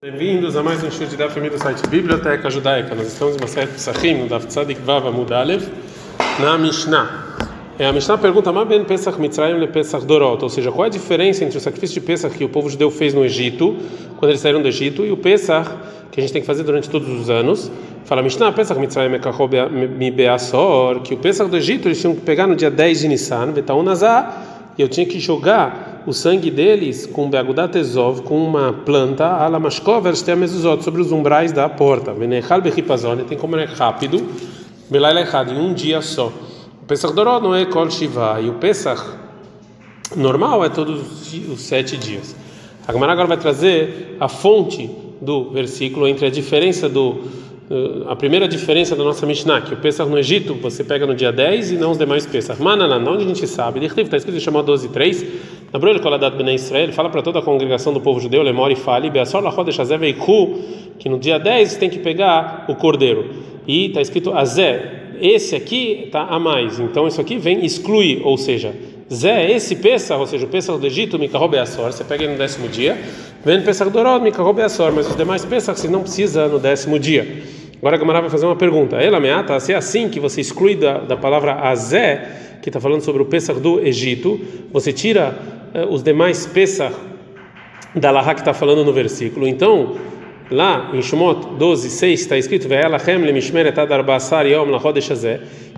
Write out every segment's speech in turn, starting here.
Bem-vindos a mais um show de da família do site Biblioteca Judaica. Nós estamos em uma série de Psachim, no Daf Tzadik Vav Amud Alev, na Mishnah. É, a Mishnah pergunta, mas ben Pesach Mitzrayim le Pesach Dorot, ou seja, qual é a diferença entre o sacrifício de Pesach que o povo judeu fez no Egito, quando eles saíram do Egito, e o Pesach que a gente tem que fazer durante todos os anos? Fala Mishnah, Pesach Mitzrayim Ekachol Mi Beasor, que o Pesach do Egito eles tinham que pegar no dia 10 de Nissan, Betaun Nazar, e eu tinha que jogar o sangue deles com Beagudat Ezov, com uma planta, ala mashkover mezuzot, sobre os umbrais da porta. Venechal bechipazone, tem como é rápido, belaila errado, em um dia só. O Pesach Doró não é kol shiva, e o Pesach normal é todos os sete dias. A Gemara agora vai trazer a fonte do versículo entre a diferença do a primeira diferença da nossa Mishnah, que o Pesach no Egito você pega no dia 10 e não os demais Pesach. Manana, onde a gente sabe? Está escrito em chamar 12 3. Na Brulha Koladat Bnei Israel, fala para toda a congregação do povo judeu, Lemore e fale, Beasor Lachodesh Azé que no dia 10 tem que pegar o cordeiro. E está escrito Azé, esse aqui está a mais. Então isso aqui vem excluir, ou seja, Zé, esse Pesach, ou seja, o Pesach do Egito, Mikaho Beasor, você pega ele no décimo dia. Vem Pesach Dorod, Mikaho Beasor, mas os demais Pesach você não precisa no décimo dia. Agora a Gamara vai fazer uma pergunta. Ela meata, se é assim que você exclui da, da palavra azé, que está falando sobre o Pesach do Egito, você tira eh, os demais Pesach da Laha que está falando no versículo. Então, lá em Shemot 12, 6 está escrito: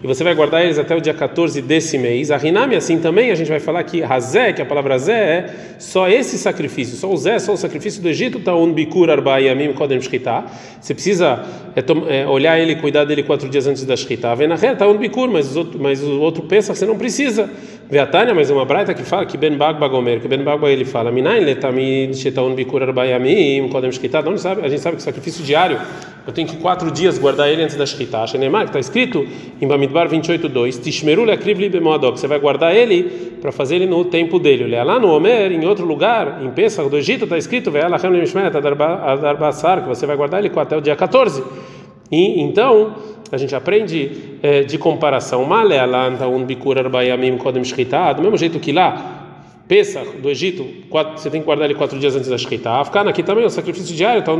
e você vai guardar eles até o dia 14 desse mês. A Rinami, assim também, a gente vai falar que Hazé, que a palavra Zé é só esse sacrifício, só o Zé, só o sacrifício do Egito, tá um bikur kodem shchita. Você precisa é, é, olhar ele, cuidar dele quatro dias antes da reta, tá mas, mas o outro pensa você não precisa. Vê a Tânia, mas é uma braita que fala que Ben Bagba Gomer, que Ben Bagba ele fala, Minain letamid shetaun bikur arba'yamim kodem. Onde sabe? A gente sabe que sacrifício diário, eu tenho que quatro dias guardar ele antes da shchita. Shenemar, que está escrito em Bamidbar 28:2, Tishmeru le'akriv li b'moadok. Você vai guardar ele para fazer ele no tempo dele. Lá no Omer, em outro lugar, em Pesach do Egito, está escrito Ve'alachem lemishmet adarbasar, que você vai guardar ele até o dia 14. E então a gente aprende é, de comparação. Kodem shchita. Do mesmo jeito que lá Pesach do Egito, quatro, você tem que guardar ele quatro dias antes da Shkita. Afkan aqui também, o sacrifício diário, tá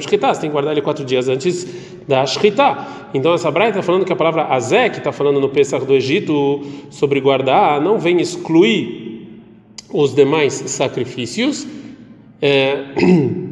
Shkita, você tem que guardar ele quatro dias antes da Shkita. Então essa Braita está falando que a palavra Azé, que está falando no Pesach do Egito sobre guardar, não vem excluir os demais sacrifícios, é,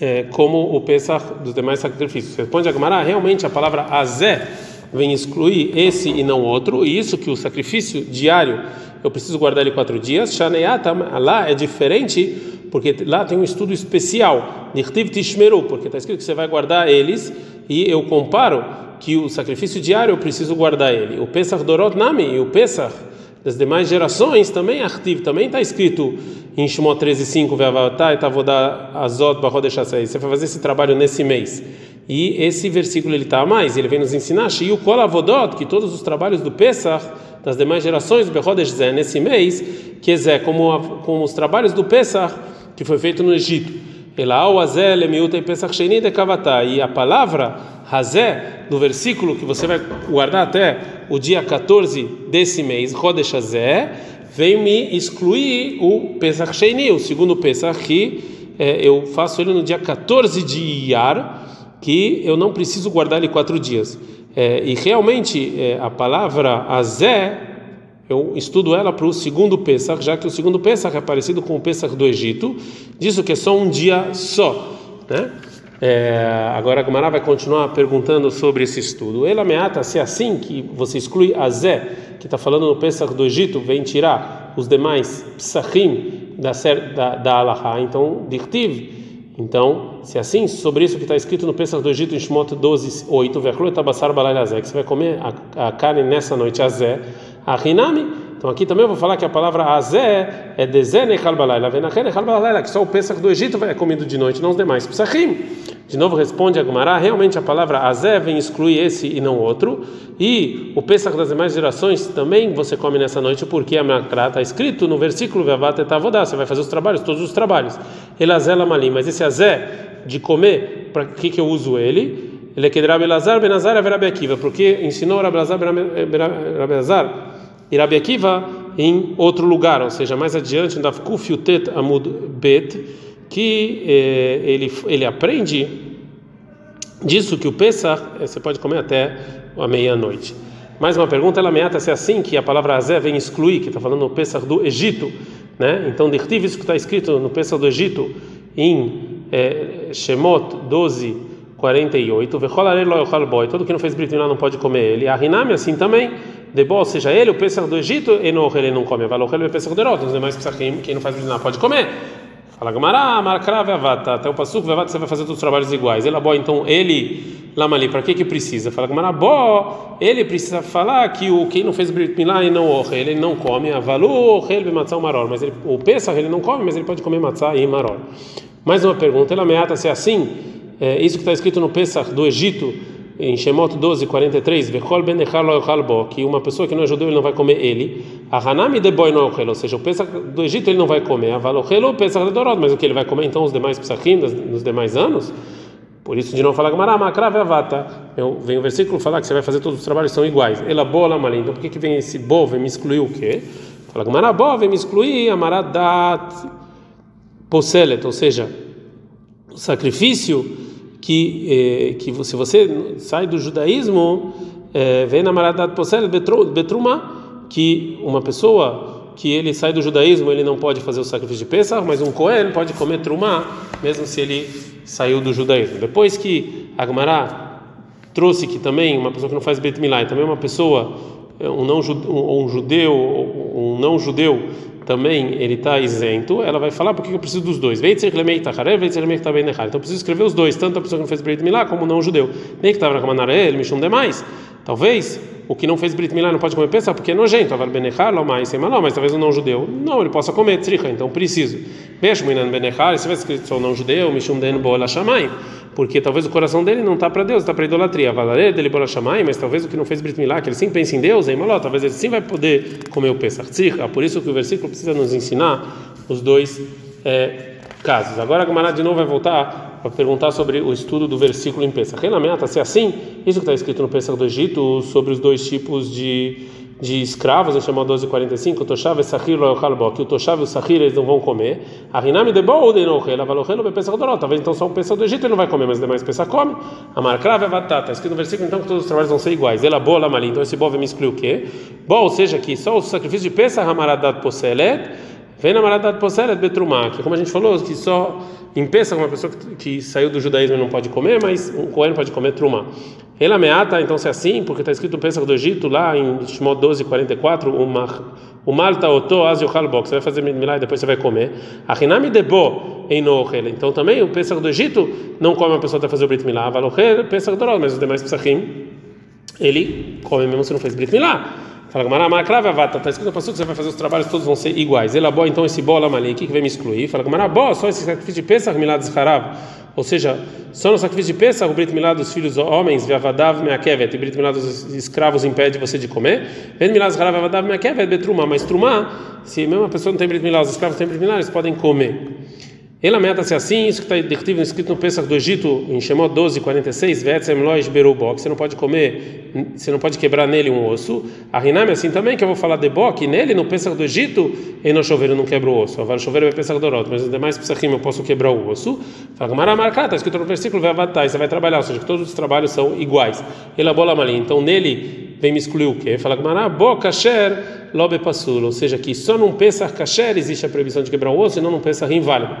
é, como o Pesach dos demais sacrifícios. Responde a Gemara, realmente a palavra Azé vem excluir esse e não outro, e isso que o sacrifício diário eu preciso guardar ele quatro dias. Shaneatam, lá é diferente, porque lá tem um estudo especial. Nirtiv Tishmeru, porque está escrito que você vai guardar eles, e eu comparo que o sacrifício diário eu preciso guardar ele. O Pesach Dorot Nami, e o Pesach das demais gerações também Artiv, também está escrito em Shemot 13:5, Ve'avatai Tavodah Azot Bahodeshasei. Você vai fazer esse trabalho nesse mês. E esse versículo ele está a mais, ele vem nos ensinar, Shiu Kol Avodot, que todos os trabalhos do Pesach das demais gerações, Bechodesh Zé, nesse mês, que é como, como os trabalhos do Pesach, que foi feito no Egito. E a palavra Hazé, no versículo que você vai guardar até o dia 14 desse mês, Chodesh Hazé, vem me excluir o Pesach Sheini, o segundo Pesach, que é, eu faço ele no dia 14 de Iyar, que eu não preciso guardar ele quatro dias. É, e realmente é, a palavra azé, eu estudo ela para o segundo Pesach, já que o segundo Pesach é parecido com o Pesach do Egito, disso que é só um dia só. Né? É, agora a Gumara vai continuar perguntando sobre esse estudo. Ela meata se é assim que você exclui azé, que está falando no Pesach do Egito, vem tirar os demais psachim da, da, da Alaha. Então, dirtiv então, se é assim, sobre isso que está escrito no Pesach do Egito, em Shmot 12, 8, que você vai comer a, a carne nessa noite, azé, a rinami. Então aqui também eu vou falar que a palavra azé é dezene kalbalayla, que só o Pesach do Egito é comido de noite, não os demais. Pesachim. De novo responde a Gumara, realmente a palavra azé vem excluir esse e não outro. E o Pesach das demais gerações também você come nessa noite, porque a Makra está escrito no versículo você vai fazer os trabalhos, todos os trabalhos. Ele azela malim, mas esse azé de comer, para que, que eu uso ele? Ele é que Rabi Lazar Benazar e Rabi Akiva, porque ensinou Rabi Lazar Rabi Lazar e Rabi Akiva em outro lugar, ou seja, mais adiante, no Dafkuf Yutet Amud Bet que eh, ele, ele aprende disso que o Pesach eh, você pode comer até a meia-noite. Mais uma pergunta, ela ameaça ser assim, que a palavra Azé vem excluir, que está falando no Pesach do Egito, né? Então, dirtiv isso que está escrito no Pesach do Egito, em é, Shemot 12, 48, todo que não fez Brit Milá não pode comer ele. A Rinami assim também, debol, seja ele, o Pesach do Egito, ele não come, Valochel o Pesach do Erot, os demais Pesachim, quem não faz Milá pode comer. Fala Gamará, Markra Vavata, até o Pasuk Vavata você vai fazer todos os trabalhos iguais. Ele, bom, então ele, Lamali, para que que precisa? Fala Gamará, bom, ele precisa falar que o quem não fez Brit Milá e não orre, ele não come, Avalu, ele matzah o maror, mas ele, o Pesach ele não come, mas ele pode comer matzah e maror. Mais uma pergunta, ele ameaça ser assim, é, isso que está escrito no Pesach do Egito, em Shemot 12, 43, que uma pessoa que não é judeu ele não vai comer ele. A Hanami de boi não ou seja, o Pesach do Egito ele não vai comer. A Valochelo, o Pesach de Dorot, mas o que ele vai comer então os demais Pesachim nos demais anos? Por isso, de não falar Gamara, Makrave Avata. Vem o versículo falar que você vai fazer todos os trabalhos são iguais. Ela bola malim. Então por que, que vem esse bo? Vem me excluir o quê? Fala Gamara, bo, vem me excluir Amaradat Poselet, ou seja, o sacrifício que eh, que se você sai do judaísmo eh, vem na maradat posel betruma que uma pessoa que ele sai do judaísmo ele não pode fazer o sacrifício de Pesach, mas um Cohen pode comer trumá mesmo se ele saiu do judaísmo. Depois que Agmará trouxe que também uma pessoa que não faz Bet Milá, também uma pessoa um não judeu um não judeu também ele está isento, ela vai falar porque eu preciso dos dois. Então eu preciso escrever os dois, tanto a pessoa que não fez Brit Milá como não judeu. Nem que estava na Kamanaré, ele me chama demais. Talvez o que não fez Brit Milá não pode comer peça porque é nojento. Mas talvez o não judeu não, ele possa comer então preciso. Beijo, Minan Benechar, se tivesse escrito só não judeu, Mishum Den Bola Shamay porque talvez o coração dele não está para Deus, está para idolatria. Valaré dele bora chamai, mas talvez o que não fez Brit Milá, que ele sim pensa em Deus, em Maló, talvez ele sim vai poder comer o Pesach Tzircha. Por isso que o versículo precisa nos ensinar os dois é, casos. Agora a Gamara de novo vai voltar para perguntar sobre o estudo do versículo em Pesach. Renamenta, se é assim, isso que está escrito no Pesach do Egito, sobre os dois tipos de de escravos, em chamado 1245, o Toshav e Sahir lo yochal que o Toshav e o Sahir eles não vão comer. A Rinami de Bo de Nochel, Avalochel be Pesach Dorot. Talvez então só o Pesach do Egito ele não vai comer, mas demais Pesach come. A Markrave Avatá, está escrito no versículo então que todos os trabalhos vão ser iguais. Ela boa Lamali, então esse Bo vai me excluir o quê? Bo, ou seja, que só o sacrifício de Pesach Hamaradat Poselet, vem na Maradat Betrumá, que como a gente falou, que só em Pesach uma pessoa que, saiu do judaísmo não pode comer, mas um Cohen pode comer Trumá. Ele ameaça, então, se é assim, porque está escrito Pesach do Egito, lá em Shimon 12, 44, o Malta Oto Az Yochal você vai fazer milagre e depois você vai comer. A Debo em. Então, também o Pesach do Egito não come uma pessoa até fazer o Brit Milá, Valochel, Pesach do mas os demais Pesachim, ele come mesmo se não fez Brit Milá. Fala Gamara, Macrave Avata, está escrito no passo que você vai fazer os trabalhos, todos vão ser iguais. Ela boa, então esse bola mali, que vem me excluir? Fala Gamara, boa, só esse sacrifício de Pesach, Milad Zharav. Ou seja, só no sacrifício de Pesach, o Brit Milá dos filhos homens, Vavadav Meakevet, e Brit Milá dos escravos impede você de comer. Vem Milá Zharav Vavadav Meakevet, Betruma, mas Trumá, se mesmo a pessoa não tem Brit Milá, os escravos têm Brit Milá, eles podem comer. Ele lamenta se assim, isso que está escrito no Pesach do Egito, em Shemot 12, 46, Vetzem Lois Berubó, que você não pode comer, você não pode quebrar nele um osso. A Riname assim também, que eu vou falar de Bó, que nele, no Pesach do Egito, e no chover não quebra o osso. Agora chover é Pesach do Orot, mas os demais Pesachim eu posso quebrar o osso. Fala, Gamara marcar, está escrito no versículo, vai avatar, você vai trabalhar, ou seja, que todos os trabalhos são iguais. Ele bola mali, então nele vem me excluir o quê? Fala, Gamara, Bo Kasher Lobe Passul, ou seja, que só num Pesach Kasher existe a proibição de quebrar o osso e não num Pesach inválido.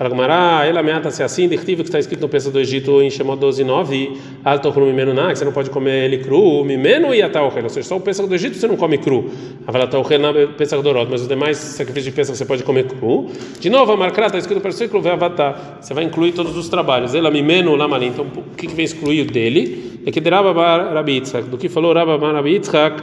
Fala Gumará, ela ameaça ser assim, dirtivo que está escrito no peça do Egito em Shemot 12, 9, alto cru mimeno que você não pode comer ele cru, mimeno e atauchel, ou seja, só o peça do Egito você não come cru. Avala atauchel na peça do mas os demais sacrifícios de peça você pode comer cru. De novo, a marcra está escrito no versículo, você vai incluir todos os trabalhos. Ela mimeno lamali, então o que, vem excluir dele? É que de Yitzhak, do que falou Rabba Rabi Yitzhak,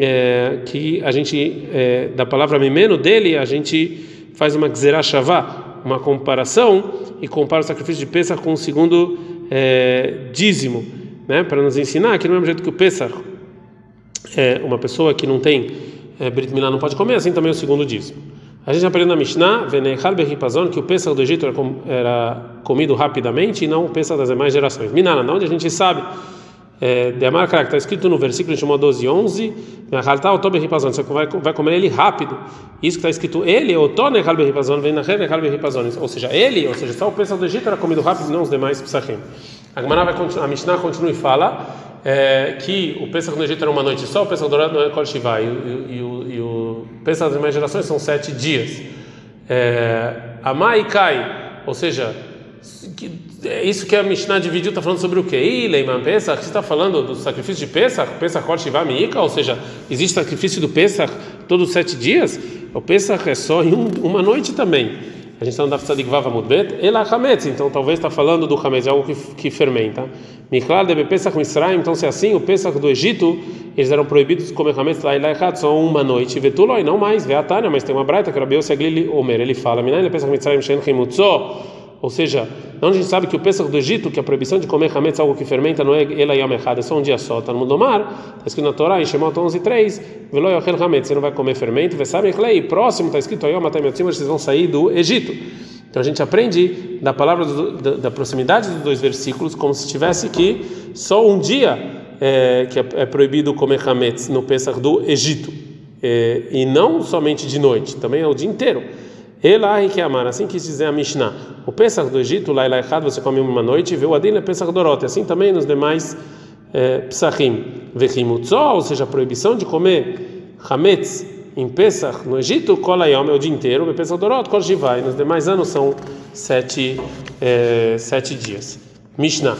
é, que a gente, é, da palavra mimeno dele, a gente faz uma gzerah shavá, uma comparação e compara o sacrifício de Pesach com o segundo é, dízimo, né? Para nos ensinar que no mesmo jeito que o Pesach é uma pessoa que não tem é, Brit Milá não pode comer, assim também o segundo dízimo. A gente aprende na Mishnah, que o Pesach do Egito era, era comido rapidamente e não o Pesach das demais gerações. Minana, onde a gente sabe é, de Amarcra, que está escrito no versículo de Shimon 12, 11, você vai, vai comer ele rápido. Isso que está escrito ele, ou seja, ele, ou seja, só o Pesach do Egito era comido rápido, não os demais Pesachim. A, a Mishnah continua e fala é, que o Pesach no Egito era uma noite só, o Pesach dourado não é Kol Shiva, e, e, e, o, e o das demais gerações são sete dias. É, Amai Kai, ou seja, é isso que a Mishnah dividiu está falando sobre o que? Leiman Pesach, você está falando do sacrifício de Pesach, Pesach Kol Shiva Miika, ou seja, existe sacrifício do Pesach todos os sete dias? O Pesach é só em um, uma noite também. A gente está no Daf Tzadik Vav Amudbet, Ela então talvez está falando do Hametz, é algo que, que fermenta. Miklal de Pesach Misraim, então se é assim, o Pesach do Egito, eles eram proibidos de comer Hametz lá e lá só uma noite. Vetuloi, não mais, Veatania, mas tem uma braita que Rabiose Aglili Omer, ele fala, Minai Pesach Misraim Shen Chimutzo, ou seja, onde a gente sabe que o Pesach do Egito, que a proibição de comer hametz, algo que fermenta, não é ela yom echad, é só um dia só. Está no mundo mar, está escrito na Torá, em Shemot 11:3, velo yochel hametz, você não vai comer fermento, vesabe echlei, próximo está escrito yotzim, vocês vão sair do Egito. Então a gente aprende da palavra do, da, da, proximidade dos dois versículos como se tivesse que só um dia é, que é, é, proibido comer hametz no Pesach do Egito é, e não somente de noite, também é o dia inteiro. Ela que amar, assim quis dizer a Mishnah. O Pesach do Egito, lá lá errado, você come uma noite, e vê o Adin é Pesach Dorot. Assim também nos demais é, Psachim. Vechimutzo, ou seja, a proibição de comer Hametz em Pesach no Egito, Kolayom é o dia inteiro, Pesach Dorot, Kol Shivai. Nos demais anos são sete, é, sete dias. Mishnah.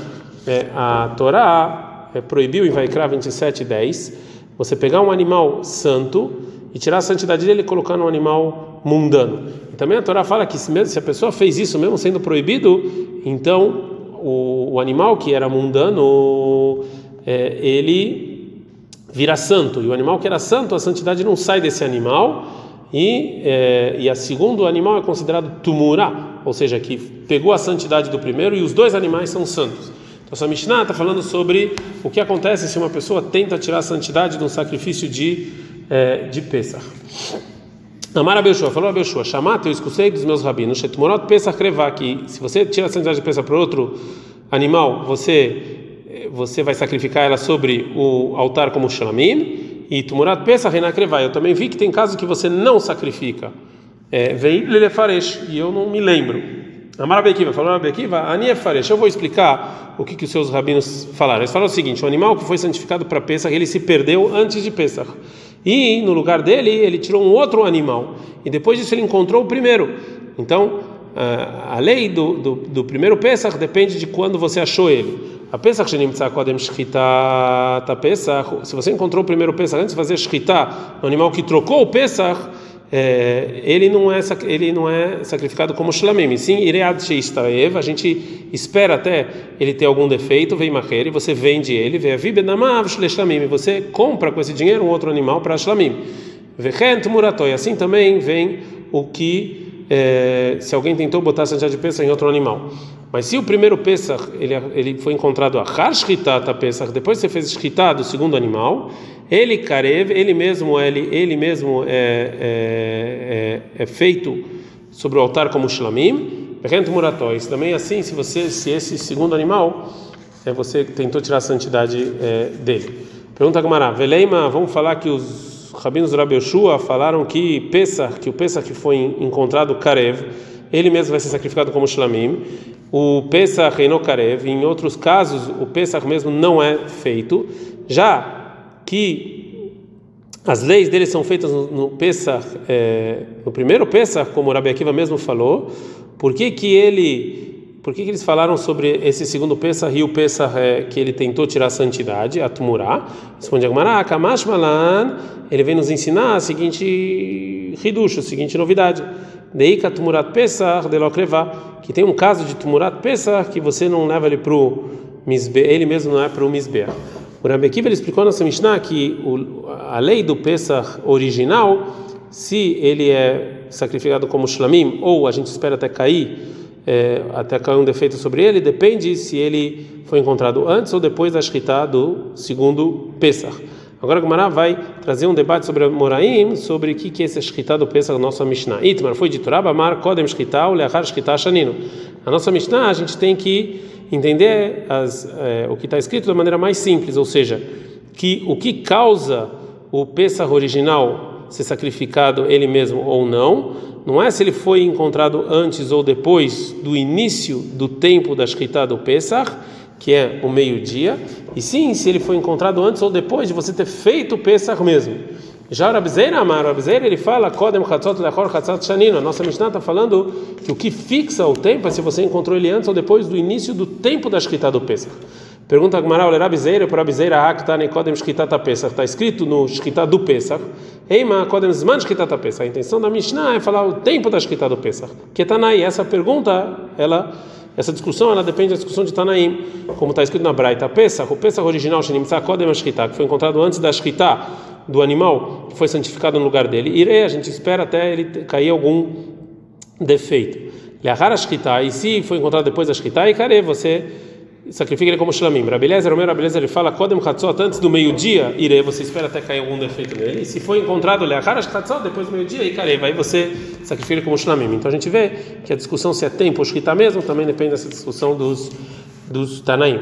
É, a Torá é, proibiu em Vaikra 27, 10 você pegar um animal santo e tirar a santidade dele e colocar num animal mundano. E também a Torá fala que se a pessoa fez isso mesmo sendo proibido, então o, o animal que era mundano é, ele vira santo e o animal que era santo a santidade não sai desse animal e é, e a segundo animal é considerado tumura, ou seja, que pegou a santidade do primeiro e os dois animais são santos. Então, essa Mishnah está falando sobre o que acontece se uma pessoa tenta tirar a santidade de um sacrifício de é, de Pesach. Amar Abelshua, falou Abelshua, chamate, eu escutei dos meus rabinos, Shetmorot Pesach Krevá, que se você tira a santidade de Pesach para outro animal, você você vai sacrificar ela sobre o altar como Shalamim, e Tumurat Pesach Renakrevá. Eu também vi que tem casos que você não sacrifica. É, vem Lelefaresh, e eu não me lembro. Amar Abekiva, falou Abekiva, Aniefaresh, eu vou explicar o que, que os seus rabinos falaram. Eles falaram o seguinte: o animal que foi santificado para Pesach, ele se perdeu antes de Pesach. E no lugar dele, ele tirou um outro animal. E depois disso, ele encontrou o primeiro. Então, a lei do, do, do primeiro Pesach depende de quando você achou ele. A Pesach Shenimtza Kodem Shchita Pesach, se você encontrou o primeiro Pesach antes de fazer Shchita, o animal que trocou o Pesach, é, ele não é ele não é sacrificado como shlamim, sim iread sheistaev, a gente espera até ele ter algum defeito, vem maher, e você vende ele, a vibenamav shlamim, você compra com esse dinheiro um outro animal para shlamim. Vechent muratoi, assim também vem o que é, se alguém tentou botar a santidade de Pesach em outro animal. Mas se o primeiro Pesach ele, ele foi encontrado a Harshritata Pesach, depois você fez Shritá do segundo animal, ele Karev, ele mesmo, ele, ele mesmo é, é, é, é feito sobre o altar como Shlamim, Rent Muratóis. Também assim, se você, se esse segundo animal, é, você tentou tirar a santidade é, dele. Pergunta Gamara, Veleima, vamos falar que os rabinos do Rabi Yoshua falaram que Pesach, que o Pesach que foi encontrado Karev, ele mesmo vai ser sacrificado como Shlamim. O Pesach Reino Karev, em outros casos, o Pesach mesmo não é feito. Já que as leis dele são feitas no, no Pesach, é, no primeiro Pesach, como o Rabi Akiva mesmo falou, por que que ele, por que que eles falaram sobre esse segundo Pesach e o Pesach é, que ele tentou tirar a santidade, a Tumurá? Responde Agmará, Kamash Malan, ele vem nos ensinar a seguinte riducho, a seguinte novidade. Deika Tumurat Pesach de Lokrevá, que tem um caso de Tumurat Pesach que você não leva ele para o Misbe, ele mesmo não é para o Misbeah. O Rabbi Akiva ele explicou na nossa Mishnah que o, a lei do Pesach original, se ele é sacrificado como shlamim, ou a gente espera até cair, é, até cair um defeito sobre ele, depende se ele foi encontrado antes ou depois da Shkita do segundo Pesach. Agora a Gemara vai trazer um debate sobre Moraim, sobre o que, que é esse Shkita do Pesach, nossa Mishnah. Itmar foi dito, Rabamar, Kodem Shkita, Uleachar Shkita Shanino. A nossa Mishnah, a gente tem que entender as, é, o que está escrito da maneira mais simples, ou seja, que o que causa o Pesach original ser sacrificado ele mesmo ou não, não é se ele foi encontrado antes ou depois do início do tempo da Shkita do Pesach, que é o meio-dia, e sim se ele foi encontrado antes ou depois de você ter feito o Pesach mesmo. Já Rabzeira Amar, Rabzeira, ele fala. A nossa Mishnah está falando que o que fixa o tempo é se você encontrou ele antes ou depois do início do tempo da Shkita do Pesach. Pergunta a Gemara, o Rabzeira, para Rabzeira, Haktane Kodem Shkita Pesach. Está escrito no Shkita do Pesach. Eima Kodem Zman Shkita Pesach. A intenção da Mishnah é falar o tempo da Shkita do Pesach. Que Tanai, essa pergunta, ela essa discussão ela depende da discussão de Tanaim, como está escrito na Braita. Pesach, o Pesach original, Shenimtza Kodem Ashkita, que foi encontrado antes da Ashkita, do animal, que foi santificado no lugar dele. Irei, a gente espera até ele cair algum defeito. Leahar Ashkita, e se foi encontrado depois da e care, você sacrifica ele como shlamim. Rabelezer, o meu Rabelezer, ele fala Kodem Chatzot, antes do meio-dia, irei, você espera até cair algum defeito nele. E se foi encontrado Leahar Ashkatzot, depois do meio-dia, e care, aí você sacrifica ele como shlamim. Então a gente vê que a discussão se é tempo ou shkita mesmo, também depende dessa discussão dos, dos Tanaim.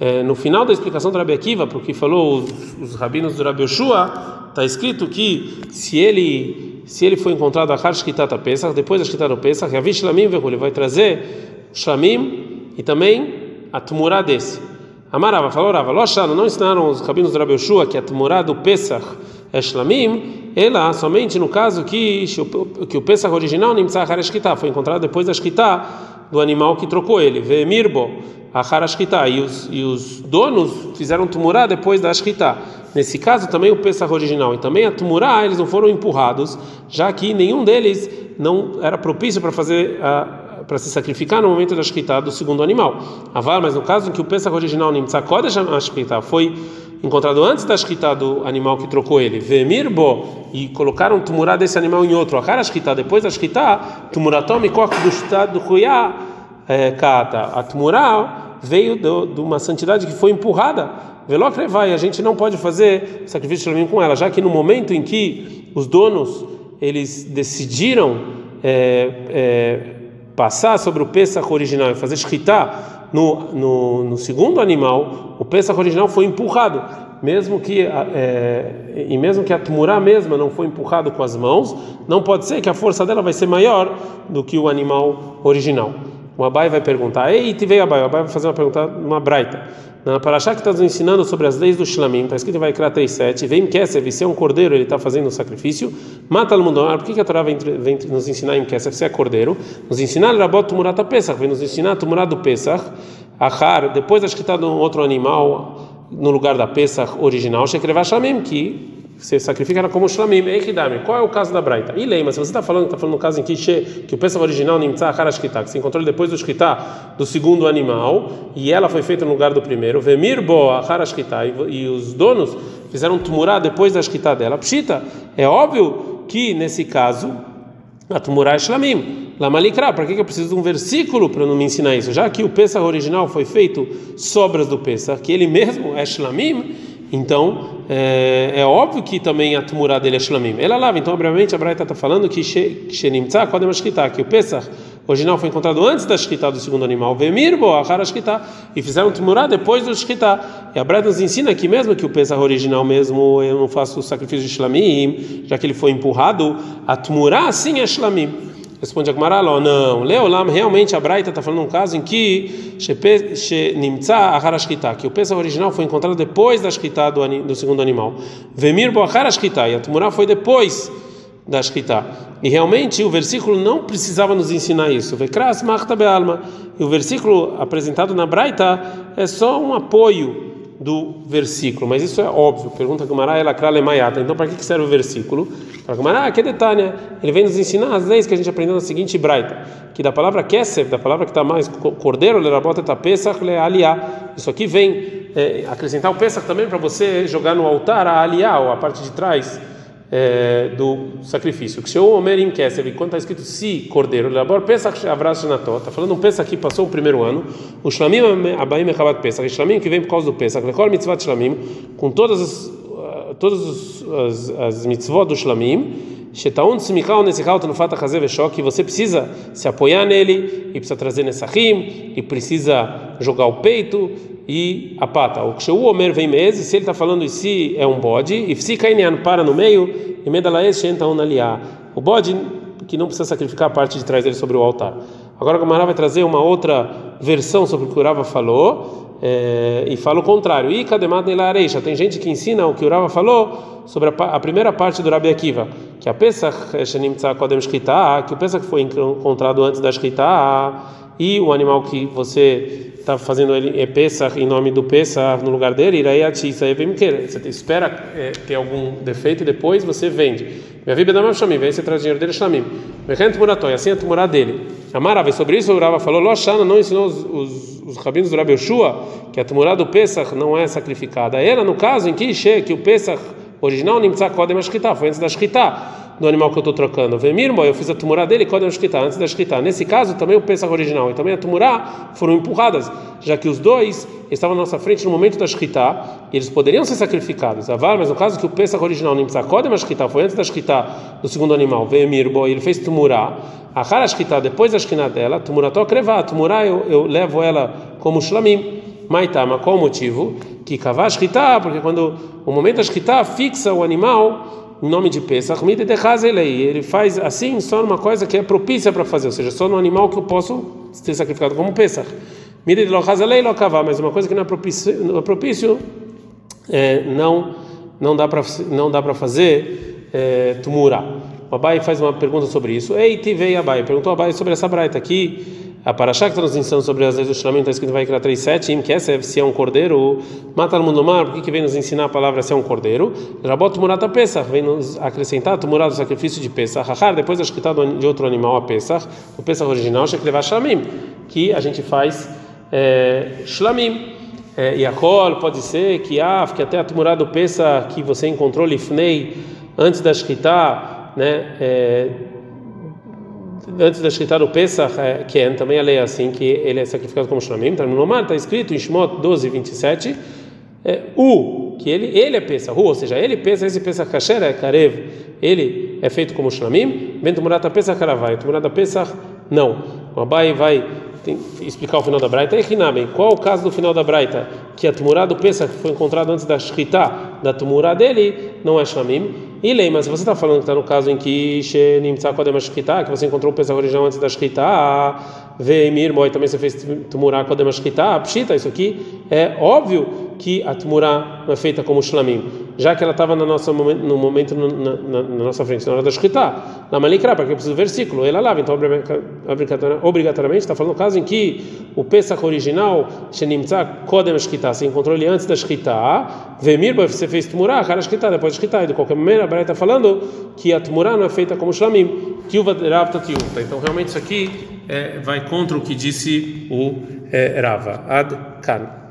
É, no final da explicação do Rabi Akiva, porque falou os, os rabinos do Rabi Yoshua, está escrito que se ele se ele foi encontrado a Shkitata Pesach, depois da Shkitata Pesach, Yavish Shlamim ele vai trazer Shlamim e também a Tumurá desse. Amarava, falou Rava, não ensinaram os rabinos do Rabi que a Tumurá do Pesach é Shlamim, ela somente no caso que, que o Pesach original Nimtzah Harashkita foi encontrado depois da Shkita do animal que trocou ele. Vemirbo, Harashkita, e os, e os donos fizeram Tumurá depois da Shkita. Nesse caso também o Pesach original e também a Tumurá, eles não foram empurrados, já que nenhum deles não era propício para fazer a para se sacrificar no momento da shkita do segundo animal. Avar, mas no caso em que o Pesach original Nimtza Kodesh shkita foi encontrado antes da shkita do animal que trocou ele, Vemirbo, e colocaram tumurá desse animal em outro, a shkita, depois da shkita, tumuratom mikok do estado kuyá kata. A tumurá veio de uma santidade que foi empurrada. Velocre vai, a gente não pode fazer sacrifício de com ela, já que no momento em que os donos eles decidiram é, é, passar sobre o Pesach original e fazer shkita no, no, no, segundo animal, o Pesach original foi empurrado, mesmo que é, e mesmo que a tumurá mesma não foi empurrado com as mãos, não pode ser que a força dela vai ser maior do que o animal original. O Abai vai perguntar, ei, te veio Abai, o Abai vai fazer uma pergunta, uma braita. Na Parashá que está nos ensinando sobre as leis do Shlamim, está escrito em Vaikra 3.7, vem Kesef, se é um cordeiro, ele está fazendo um sacrifício, mata o mundo. Por que, que a Torá vem, vem, nos ensinar em Kesef, se é cordeiro? Nos ensinar Rabot Tumurat Pesach, vem nos ensinar Tumurat do Pesach, Achar, depois acho que está no outro animal, no lugar da Pesach original, Shekrevah Shlamim, que você sacrifica ela como shlamim, eikidami. Qual é o caso da braita? E leima, se você está falando, está falando no caso em que, que o peça original nimtzah harashkita, que se encontrou depois do shkita do segundo animal, e ela foi feita no lugar do primeiro, vemir bo harashkita, e os donos fizeram tumurá depois da shkita dela. Pshita, é óbvio que nesse caso a tumurá é shlamim. Lamalikra, para que eu preciso de um versículo para não me ensinar isso? Já que o Pesach original foi feito sobras do Pesach, que ele mesmo é shlamim, então, é, é, óbvio que também a tumurá dele é shlamim. Ela lava, então, obviamente, a Braita está falando que shenimtza kodem shkita, que o Pesach original foi encontrado antes da shkita do segundo animal, vemirbo, achar shkita, e fizeram tumurá depois do shkita. E a Braita nos ensina aqui mesmo que o Pesach original mesmo, eu não faço o sacrifício de shlamim, já que ele foi empurrado, a tumurá sim é shlamim. Responde a Gemara, não, Leolam, realmente a Braita está falando um caso em que que o peso original foi encontrado depois da Shkita do, do segundo animal. Vemir Bo Aharashkita, e a Tumurá foi depois da Shkita. E realmente o versículo não precisava nos ensinar isso. Vekras Machta Bealma. E o versículo apresentado na Braita é só um apoio do versículo, mas isso é óbvio. Pergunta Gamara, ela crale maiata. Então, para que serve o versículo? Para Gamara, ah, que detalhe, ele vem nos ensinar as leis que a gente aprendeu na seguinte braita, que da palavra kesef, da palavra que está mais cordeiro, lerabota tá pesach le aliá. Isso aqui vem é, acrescentar o pesach também para você jogar no altar a aliá, ou a parte de trás é, do sacrifício. Que o Omerim Kesef, quando está escrito si cordeiro, labor Pesach Avras Shenató, está falando um Pesach que passou o primeiro ano, o Shlamim Abaim Echabat Pesach, Shlamim que vem por causa do Pesach, Lekol Mitzvat Shlamim, com todas as todas as, as mitzvot do shlamim, Shetaun tzmichal nesichal tenufat hazer que você precisa se apoiar nele e precisa trazer nesachim e precisa jogar o peito e a pata. O kshu omer vem meses, se ele está falando se é um bode e se kainian para no meio e medalaes shentaun aliá. O bode que não precisa sacrificar a parte de trás dele sobre o altar. Agora o Gamara vai trazer uma outra versão sobre o que o Rava falou é, e fala o contrário. E kademat. Tem gente que ensina o que o Rava falou sobre a, a primeira parte do Rabi Akiva, que a Pesach Shenimtza Kodem Shkita, que o Pesach foi encontrado antes da Shkita, e o animal que você está fazendo ele é Pesach em nome do Pesach no lugar dele, Irayati Isaevimker. Você espera é, ter algum defeito e depois você vende. Minha vida não é Shamim, vem você traz dinheiro dele Shamim. Mechent Muratoi, assim é a Tumurá dele. Amarava, sobre isso o Rava falou, Loshana não ensinou os, os, os rabinos do Rabi Yoshua que a Tumurá do Pesach não é sacrificada. Ela, no caso em que, que o Pesach original Nimtza Kodem Ashkita, foi antes da Shkita do animal que eu estou trocando. Vemirmo, eu fiz a tumurá dele Kodem Ashkita, antes da Shkita. Nesse caso, também o Pesach original e também a tumurá foram empurradas, já que os dois estavam na nossa frente no momento da Shkita, e eles poderiam ser sacrificados. Avar, mas no caso que o Pesach original Nimtza Kodem Ashkita, foi antes da Shkita do segundo animal, Vemirmo, ele fez tumurá. A Hara Shkita, depois da Shkina dela, tumurá tokrevá, tumurá eu, eu levo ela como shlamim. Maitama, qual o motivo? Que kavash porque quando o momento da shkita fixa o animal em nome de Pesach, ele faz assim só numa coisa que é propícia para fazer, ou seja, só no animal que eu posso ser sacrificado como Pesach. Mas uma coisa que não é propício, não, é propício é, não, não dá para fazer é, tumura. O Abai faz uma pergunta sobre isso. Ei, Tivei Abai, perguntou Abai sobre essa braita aqui a Parashá que nos ensinando sobre as leis do Shlamim está escrito vai criar 3.7, que essa é se é um cordeiro, mata no mundo do mar, por que, vem nos ensinar a palavra se é um cordeiro? Rabot Murata Pesach, vem nos acrescentar Tumurata do sacrifício de Pesach, Hachar, depois da escrita de outro animal a Pesach, o Pesach original, Shekleva Shlamim, que a gente faz é, Shlamim. É, e a col pode ser que ah, que até a tumurá do Pesach que você encontrou Lifnei antes da escrita, né? É, antes da escrita do Pesach, é, que é também a lei é assim, que ele é sacrificado como Shlamim, então no Nomar está escrito em Shmot 12, 27, é, U, que ele, ele é Pesach, ou seja, ele pensa, esse Pesach Kasher é Karev, ele é feito como Shlamim, Bento Murata Pesach Karavai, Murata Pesach, não. O Abai vai tem, explicar o final da Braita. E qual o caso do final da Braita? Que a Tumurá do Pesach foi encontrado antes da Shkita, da Tumurá dele, não é Shlamim. E lei, mas se você está falando que está no caso em que que você encontrou o pesach original antes da Shkita, Veimir, Moi, também você fez Tumurá Kodem Pshita, isso aqui é óbvio que a Tumurá não é feita como Shlamim, já que ela estava no, momento na, na, na, nossa frente, na hora da Shkita. Na Malikra, porque eu preciso do versículo, ela lava, então obrigatoriamente está falando no caso em que o Pesach original, Shenimtza Kodem Shkita, você encontrou ele antes da Shkita, Veimir, você fez Tumurá, cara Shkita, depois da Shkita, e de qualquer maneira, Braita está falando que a Tmurá não é feita como Shlamim, Tilva Ravta Tilva. Então, realmente, isso aqui é, vai contra o que disse o é, Rava. Ad Kan.